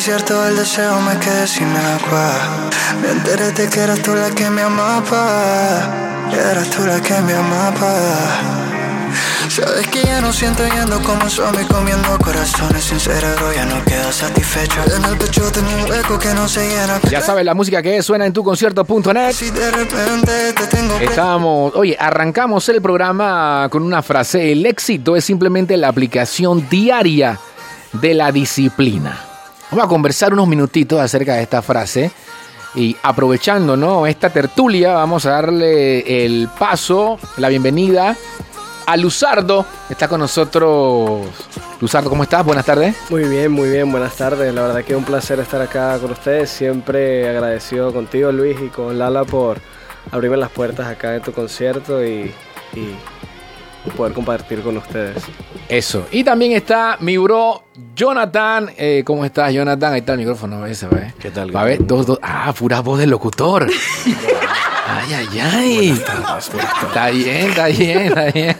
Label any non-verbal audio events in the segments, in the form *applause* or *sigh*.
desierto del deseo me quedé sin agua. Me enteré de que eras tú la que me amaba. Eras tú la que me amaba. Sabes que ya no siento yendo como zombie comiendo corazones sin cerebro ya no quedo satisfecho En el pecho tengo un hueco que no se llena Ya sabes la música que suena en tu concierto.net Si de repente te tengo Estábamos, oye, arrancamos el programa con una frase, el éxito es simplemente la aplicación diaria de la disciplina. Vamos a conversar unos minutitos acerca de esta frase y aprovechando, ¿no? esta tertulia, vamos a darle el paso, la bienvenida a Luzardo. Está con nosotros. Luzardo, ¿cómo estás? Buenas tardes. Muy bien, muy bien, buenas tardes. La verdad que es un placer estar acá con ustedes. Siempre agradecido contigo, Luis, y con Lala por abrirme las puertas acá de tu concierto y, y poder compartir con ustedes. Eso. Y también está mi bro Jonathan. Eh, ¿Cómo estás, Jonathan? Ahí está el micrófono. Ese, ¿ve? ¿Qué tal? Va a ver, dos, dos. Ah, pura voz del locutor. *laughs* Ay, ay, ay. Está bien, está bien, está bien.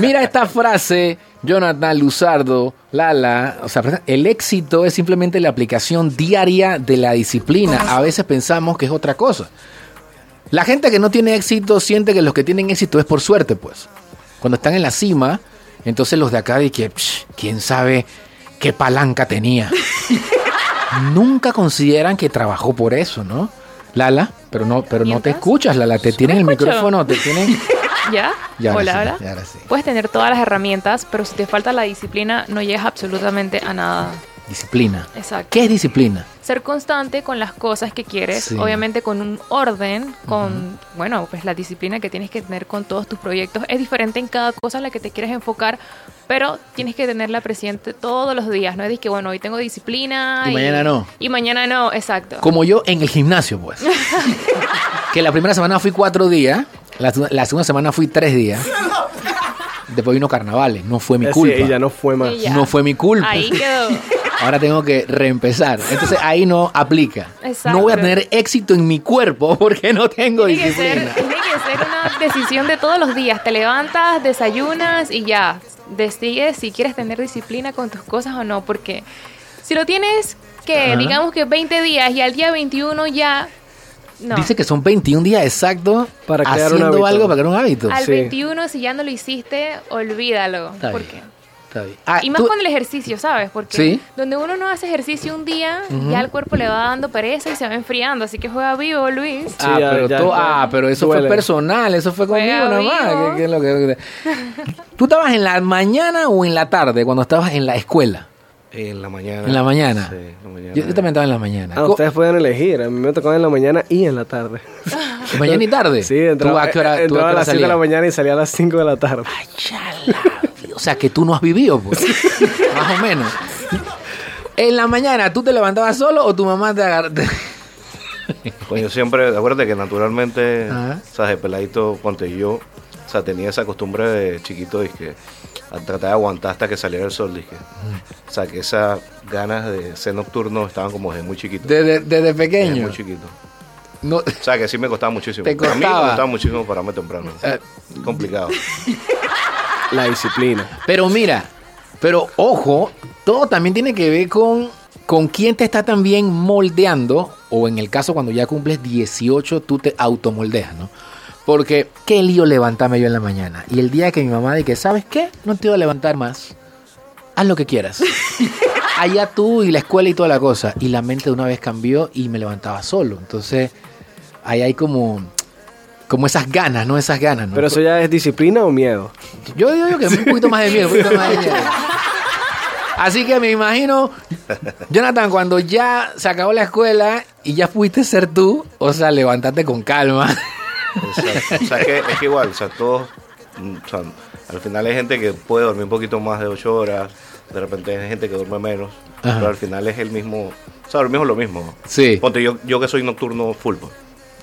Mira esta frase, Jonathan Luzardo, Lala. O sea, el éxito es simplemente la aplicación diaria de la disciplina. A veces pensamos que es otra cosa. La gente que no tiene éxito siente que los que tienen éxito es por suerte, pues. Cuando están en la cima, entonces los de acá de que, quién sabe qué palanca tenía. *laughs* Nunca consideran que trabajó por eso, ¿no? Lala, pero no, pero no te escuchas, Lala, te tienen el micrófono, te tienen. *laughs* ¿Ya? Ya, Hola, sí, ahora sí. Puedes tener todas las herramientas, pero si te falta la disciplina, no llegas absolutamente a nada. Disciplina. Exacto. ¿Qué es disciplina? Ser constante con las cosas que quieres, Sí. obviamente con un orden, con, bueno, pues la disciplina que tienes que tener con todos tus proyectos. Es diferente en cada cosa en la que te quieres enfocar, pero tienes que tenerla presente todos los días. No es de que, bueno, hoy tengo disciplina. Y mañana no. Y mañana no, exacto. Como yo en el gimnasio, pues. *laughs* que la primera semana fui cuatro días, la, la segunda semana fui tres días. Después vino carnavales, no fue mi Eh, sí, culpa. no fue más. No fue mi culpa. Ahí quedó. *laughs* Ahora tengo que reempezar. Entonces ahí no aplica. Exacto. No voy a tener éxito en mi cuerpo *laughs* porque no tengo Tiene que, ser, disciplina. tiene que ser una decisión de todos los días. Te levantas, desayunas y ya. Decides si quieres tener disciplina con tus cosas o no. Porque si lo tienes que, Ajá. digamos que 20 días y al día 21 ya. No. Dice que son 21 días exactos Para crear un haciendo hábito. algo para crear un hábito. al sí. 21, si ya no lo hiciste, olvídalo. Está bien. Porque Está bien. Ah, Y más tú- con el ejercicio, ¿sabes? Porque Sí. donde uno no hace ejercicio un día, ya el cuerpo le va dando pereza y se va enfriando. Así que juega vivo, Luis. Sí, ah, ya- pero ya- tú- ya ah, pero eso duele. fue personal, eso fue conmigo nada más. ¿Qué- qué es lo que- ¿Tú estabas en la mañana o en la tarde cuando estabas en la escuela? En la mañana. En la mañana. Sí, en la mañana. Yo, yo también estaba en la mañana. Ah, ustedes pueden elegir. A mí me tocaba en la mañana y en la tarde. ¿Mañana y tarde? Sí, ¿Tú entraba, a qué hora, tú a entraba qué a hora las 5 de la mañana y salía a las 5 de la tarde. Ay, chala. O sea, que tú no has vivido, pues. Más o menos. En la mañana, ¿tú te levantabas solo o tu mamá te agarró? *laughs* Pues yo siempre, acuérdate que naturalmente, Ajá. o sea, de peladito, ponte yo, o sea, tenía esa costumbre de chiquito, a tratar de aguantar hasta que saliera el sol, dizque. O sea, que esas ganas de ser nocturno estaban como desde muy chiquito. Desde, desde Desde pequeño. muy chiquito. No, O sea, que sí me costaba muchísimo. Te Para mí costaba. me costaba muchísimo pararme temprano. Eh. Complicado. *laughs* La disciplina. Pero mira, pero ojo, todo también tiene que ver con, con quién te está también moldeando, o en el caso cuando ya cumples 18, tú te automoldeas, ¿no? Porque, ¿qué lío levantarme yo en la mañana? Y el día que mi mamá dice, ¿sabes qué? No te voy a levantar más. Haz lo que quieras. *laughs* Allá tú y la escuela y toda la cosa. Y la mente de una vez cambió y me levantaba solo. Entonces, ahí hay como, como esas ganas, ¿no? Esas ganas, ¿no? Pero eso ya es disciplina o miedo. Yo digo que un poquito más de miedo, un poquito más de miedo. Así que me imagino, Jonathan, cuando ya se acabó la escuela y ya pudiste ser tú, o sea, levantarte con calma. Exacto. O sea, es que, es que igual, o sea, todos, o sea, al final hay gente que puede dormir un poquito más de 8 horas, de repente hay gente que duerme menos, Ajá. pero al final es el mismo, o sea, dormimos lo mismo. Sí. Ponte, yo, yo que soy nocturno full, pues,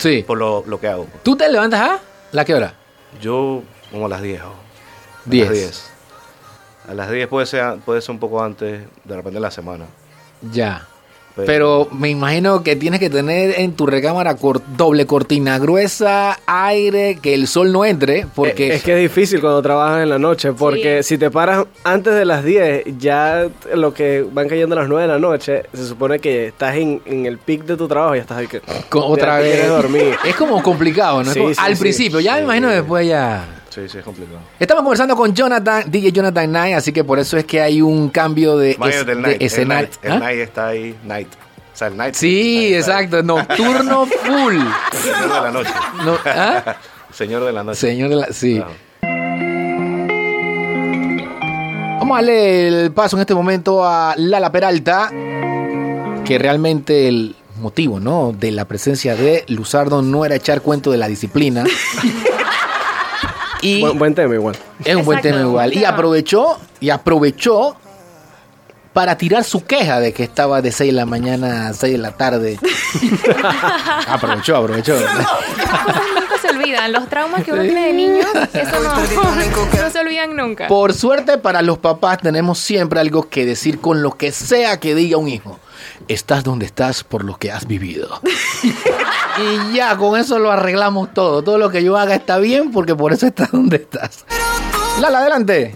Sí. por lo, lo que hago. ¿Tú te levantas a la qué hora? Yo como a las 10. o- A 10. las 10. A las 10 puede ser, puede ser un poco antes, de repente en la semana. Ya. Pero me imagino que tienes que tener en tu recámara cor- doble cortina gruesa, aire, que el sol no entre, porque Eh, Es que es difícil cuando trabajas en la noche, porque si te paras antes de las 10, ya lo que van cayendo las 9 de la noche, se supone que estás en, en el pic de tu trabajo y ya estás ahí que... otra vez dormir. es como complicado, ¿no? Es Sí, como- sí, al principio, ya me imagino después ya. Sí, sí, es complicado. Estamos conversando con Jonathan, DJ Jonathan Knight, así que por eso es que hay un cambio de, es- Imagínate el de night. El escenario. night, el ¿Ah? night está ahí, night. O sea, el night. Sí, exacto, nocturno *laughs* full. Señor de la noche. No, ¿ah? *laughs* Señor de la noche. Señor de la, sí. Vamos a darle el paso en este momento a Lala Peralta, que realmente el motivo, ¿no? De la presencia de Luzardo no era echar cuento de la disciplina. *laughs* y Buen, buen tema igual. es un buen tema igual. Y aprovechó, y aprovechó para tirar su queja de que estaba de 6 de la mañana a 6 de la tarde. *laughs* aprovechó, aprovechó. Nunca se olvidan. Los traumas que uno tiene de niño, eso no, *laughs* no se olvidan nunca. Por suerte para los papás tenemos siempre algo que decir con lo que sea que diga un hijo. Estás donde estás por lo que has vivido. *laughs* y ya, con eso lo arreglamos todo. Todo lo que yo haga está bien porque por eso estás donde estás. Lala, adelante.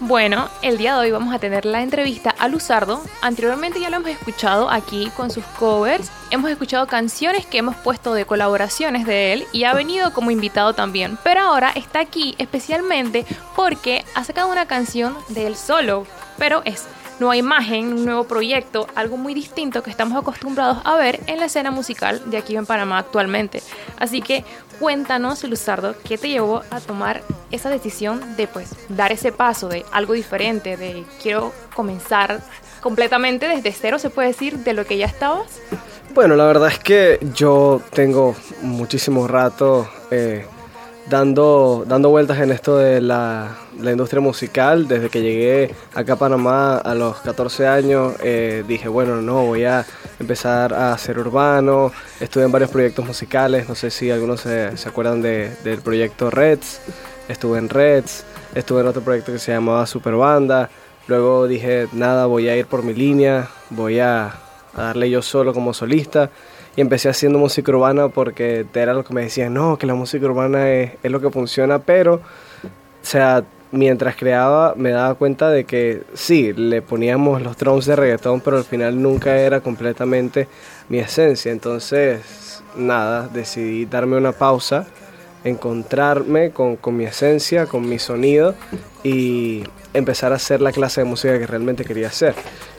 Bueno, el día de hoy vamos a tener la entrevista a Luzardo. Anteriormente ya lo hemos escuchado aquí con sus covers. Hemos escuchado canciones que hemos puesto de colaboraciones de él y ha venido como invitado también. Pero ahora está aquí especialmente porque ha sacado una canción de él solo. Pero es nueva imagen, un nuevo proyecto, algo muy distinto que estamos acostumbrados a ver en la escena musical de aquí en Panamá actualmente. Así que cuéntanos, Luzardo, ¿qué te llevó a tomar esa decisión de pues dar ese paso de algo diferente, de quiero comenzar completamente desde cero, se puede decir, de lo que ya estabas? Bueno, la verdad es que yo tengo muchísimo rato eh, dando, dando vueltas en esto de la, la industria musical. Desde que llegué acá a Panamá a los 14 años, eh, dije, bueno, no, voy a empezar a hacer urbano. Estuve en varios proyectos musicales, no sé si algunos se, se acuerdan de- del proyecto Reds. Estuve en Reds, estuve en otro proyecto que se llamaba Superbanda. Luego dije, nada, voy a ir por mi línea, voy a, a darle yo solo como solista. Y empecé haciendo música urbana porque era lo que me decían, no, que la música urbana es, es lo que funciona, pero, o sea, mientras creaba me daba cuenta de que sí, le poníamos los drums de reggaetón, pero al final nunca era completamente mi esencia. Entonces, nada, decidí darme una pausa, encontrarme con, con mi esencia, con mi sonido y empezar a hacer la clase de música que realmente quería hacer.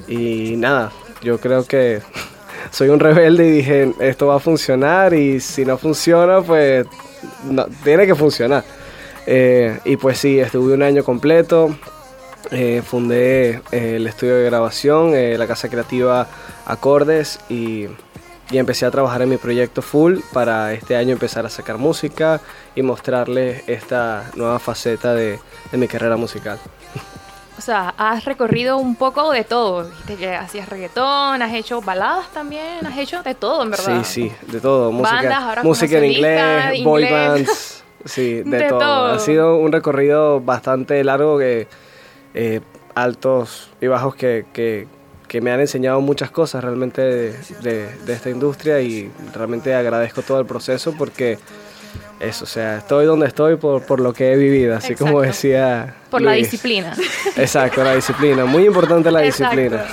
Y nada, yo creo que soy un rebelde y dije, esto va a funcionar y si no funciona, pues no, tiene que funcionar. Eh, y pues sí, estuve un año completo, eh, fundé eh, el estudio de grabación, eh, la casa creativa Acordes y, y empecé a trabajar en mi proyecto full para este año empezar a sacar música y mostrarles esta nueva faceta de, de mi carrera musical. *laughs* O sea, has recorrido un poco de todo. Viste que hacías reggaetón, has hecho baladas también, has hecho de todo, en verdad. Sí, sí, de todo. Música, Bandas, ahora música en solista, inglés, boy inglés. bands, sí, *laughs* de, De todo. todo. Ha sido un recorrido bastante largo, que, eh, altos y bajos que, que, que me han enseñado muchas cosas realmente de, de- de esta industria y realmente agradezco todo el proceso porque eso, o sea, estoy donde estoy por, por lo que he vivido, así como decía. Por la disciplina. *laughs* Exacto, la disciplina. Muy importante la Exacto. disciplina.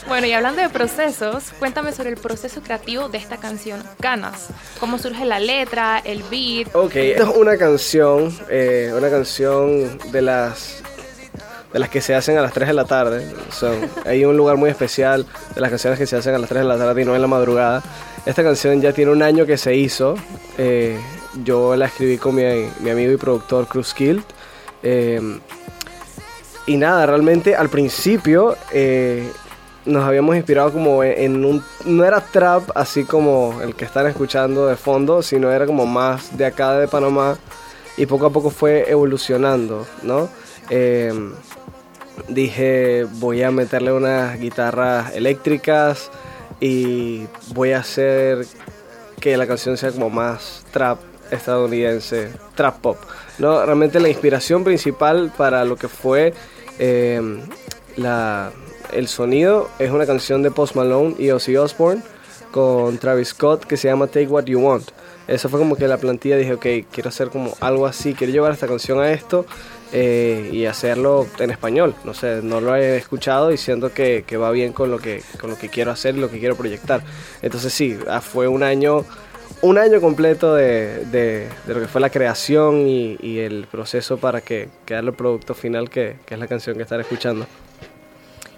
*laughs* Bueno, y hablando de procesos, cuéntame sobre el proceso creativo de esta canción, Ganas. ¿Cómo surge la letra, el beat? Ok, esta es una canción, eh, una canción de las de las que se hacen a las 3 de la tarde. Son, hay un lugar muy especial de las canciones que se hacen a las 3 de la tarde y no en la madrugada. Esta canción ya tiene un año que se hizo. eh, yo la escribí con mi, mi amigo y productor Cruz Kilt. Eh, y nada, realmente al principio eh, nos habíamos inspirado como en, un... No era trap así como el que están escuchando de fondo, sino era como más de acá de Panamá. Y poco a poco fue evolucionando, ¿no? Dije, voy a meterle unas guitarras eléctricas y voy a hacer que la canción sea como más trap estadounidense, trap pop. No, realmente la inspiración principal para lo que fue eh, la, el sonido es una canción de Post Malone y Ozzy Osbourne con Travis Scott que se llama Take What You Want. Eso fue como que la plantilla dije, ok, quiero hacer como algo así, quiero llevar esta canción a esto eh, y hacerlo en español. No sé, no lo he escuchado y siento que, que, va bien con lo que, con lo que quiero hacer y lo que quiero proyectar. Entonces sí, ah, fue un año, un año completo de, de, lo que fue la creación y, el proceso para que quede el producto final que, que es la canción que están escuchando.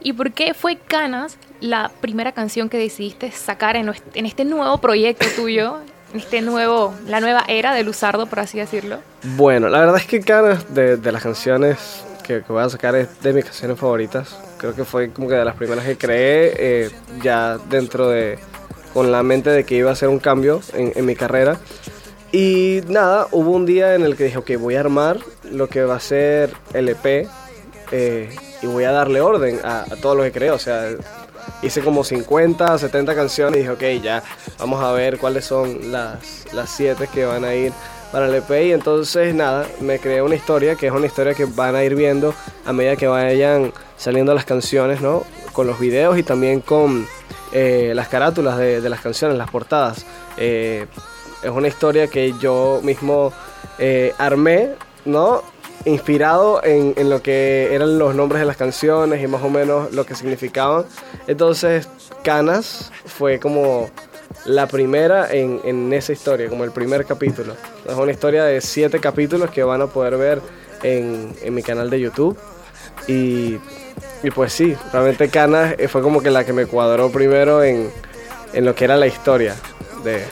¿Y por qué fue Canas la primera canción que decidiste sacar en este nuevo proyecto tuyo? Este nuevo, la nueva era de Luzardo, por así decirlo. Bueno, la verdad es que Canas, de, las canciones que, que, voy a sacar, es de mis canciones favoritas. Creo que fue como que de las primeras que creé, eh, ya dentro de, con la mente de que iba a hacer un cambio en, en mi carrera. Y nada, hubo un día en el que dije, ok, voy a armar lo que va a ser el EP. Eh, y voy a darle orden a, a, todo lo que creo. O sea, hice como 50, 70 canciones y dije, ok, ya, vamos a ver cuáles son las, las 7 que van a ir para el EP. Y entonces, nada, me creé una historia que es una historia que van a ir viendo a medida que vayan saliendo las canciones, ¿no? Con los videos y también con eh, las carátulas de, las canciones, las portadas. Eh, es una historia que yo mismo eh, armé, ¿no? Inspirado en, en, lo que eran los nombres de las canciones y más o menos lo que significaban. Entonces, Canas fue como la primera en, en esa historia, como el primer capítulo. Es una historia de siete capítulos que van a poder ver en, en mi canal de YouTube. Y, y, pues sí, realmente Canas fue como que la que me cuadró primero en, en lo que era la historia de,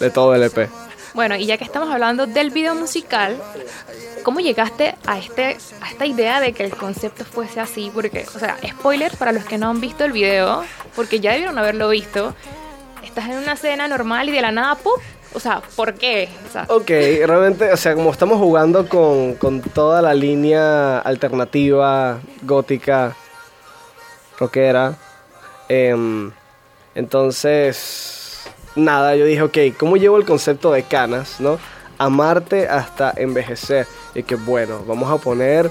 de todo el EP. Bueno, y ya que estamos hablando del video musical, ¿cómo llegaste a, este, a esta idea de que el concepto fuese así? Porque, o sea, spoiler para los que no han visto el video, porque ya debieron haberlo visto. Estás en una cena normal y de la nada, ¡pum! O sea, ¿por qué? O ok, realmente, o sea, como estamos jugando con, con toda la línea alternativa, gótica, rockera, eh, entonces, nada, yo dije, ok, ¿cómo llevo el concepto de canas, no? Amarte hasta envejecer. Y que bueno, vamos a poner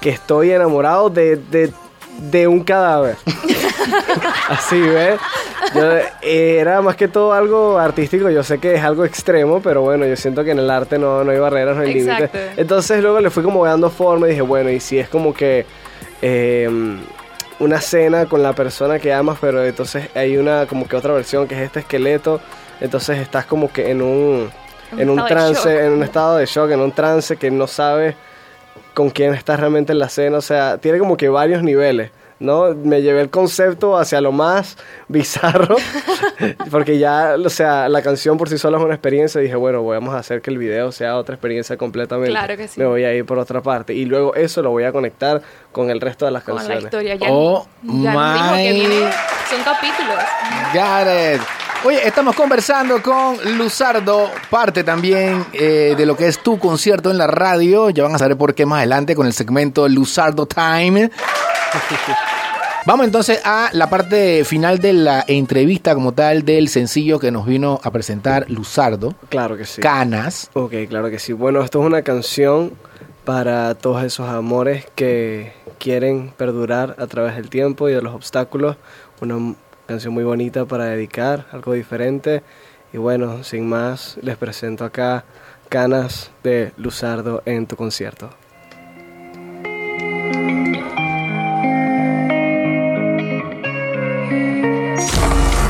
que estoy enamorado de, de, de un cadáver. *laughs* Así, ¿ves? Yo, era más que todo algo artístico. Yo sé que es algo extremo, pero bueno, yo siento que en el arte no, no hay barreras, no hay límites. Entonces luego le fui como dando forma y dije, bueno, y si es como que. Eh, una cena con la persona que amas, pero entonces hay una como que otra versión que es este esqueleto, entonces estás como que en un, un en un trance, en un estado de shock, en un trance que no sabes con quién estás realmente en la cena, o sea, tiene como que varios niveles. ¿No? Me llevé el concepto hacia lo más bizarro, *laughs* porque ya, o sea, la canción por sí sola es una experiencia, y dije, bueno, vamos a hacer que el video sea otra experiencia completamente. Claro que sí. Me voy a ir por otra parte, y luego eso lo voy a conectar con el resto de las con canciones. la historia. Ya, oh, ya que viene, son capítulos. Got it. Oye, estamos conversando con Luzardo, parte también eh, de lo que es tu concierto en la radio. Ya van a saber por qué más adelante con el segmento Luzardo Time. *laughs* Vamos entonces a la parte final de la entrevista como tal del sencillo que nos vino a presentar Luzardo. Claro que sí. Canas. Ok, claro que sí. Bueno, esto es una canción para todos esos amores que quieren perdurar a través del tiempo y de los obstáculos. Una canción muy bonita para dedicar, algo diferente. Y bueno, sin más, les presento acá Canas de Luzardo en tu concierto.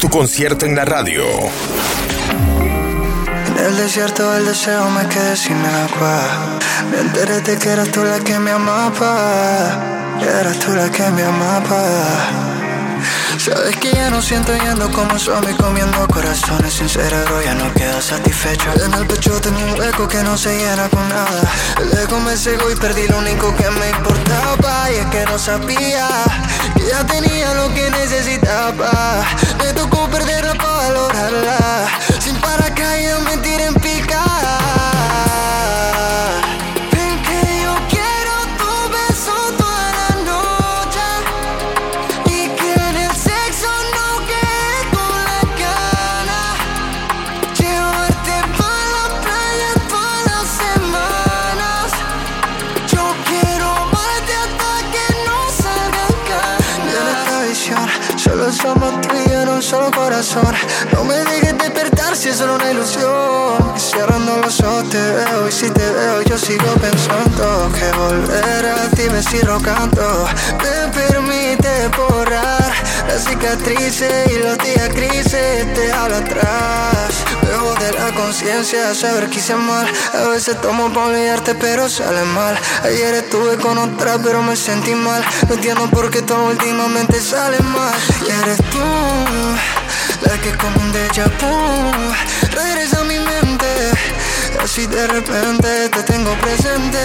Tu concierto en la radio. En el desierto del deseo me quedé sin agua. Me enteré de que eras tú la que me amaba. Eras tú la que me amaba. Sabes que ya no siento yendo como zombie comiendo corazones sin cerebro ya no quedo satisfecho. En el pecho tengo un hueco que no se llena con nada. El me cegó y perdí lo único que me importaba Y es que no sabía que ya tenía lo que necesitaba. Me tocó perderla para valorarla somos tú solo corazón. No me dejes despertar si es solo una ilusión. Cerrando los ojos te veo y si te veo yo sigo pensando que volver a ti me sigo canto. Me permite borrar las cicatrices y los días grises te hablo atrás. Luego de la conciencia saber que hice mal. A veces tomo para olvidarte pero sale mal. Ayer estuve con otra pero me sentí mal. No entiendo por qué todo últimamente sale mal. Y eres tú, la que como un déjà vu regresa a mi mente. Así de repente te tengo presente.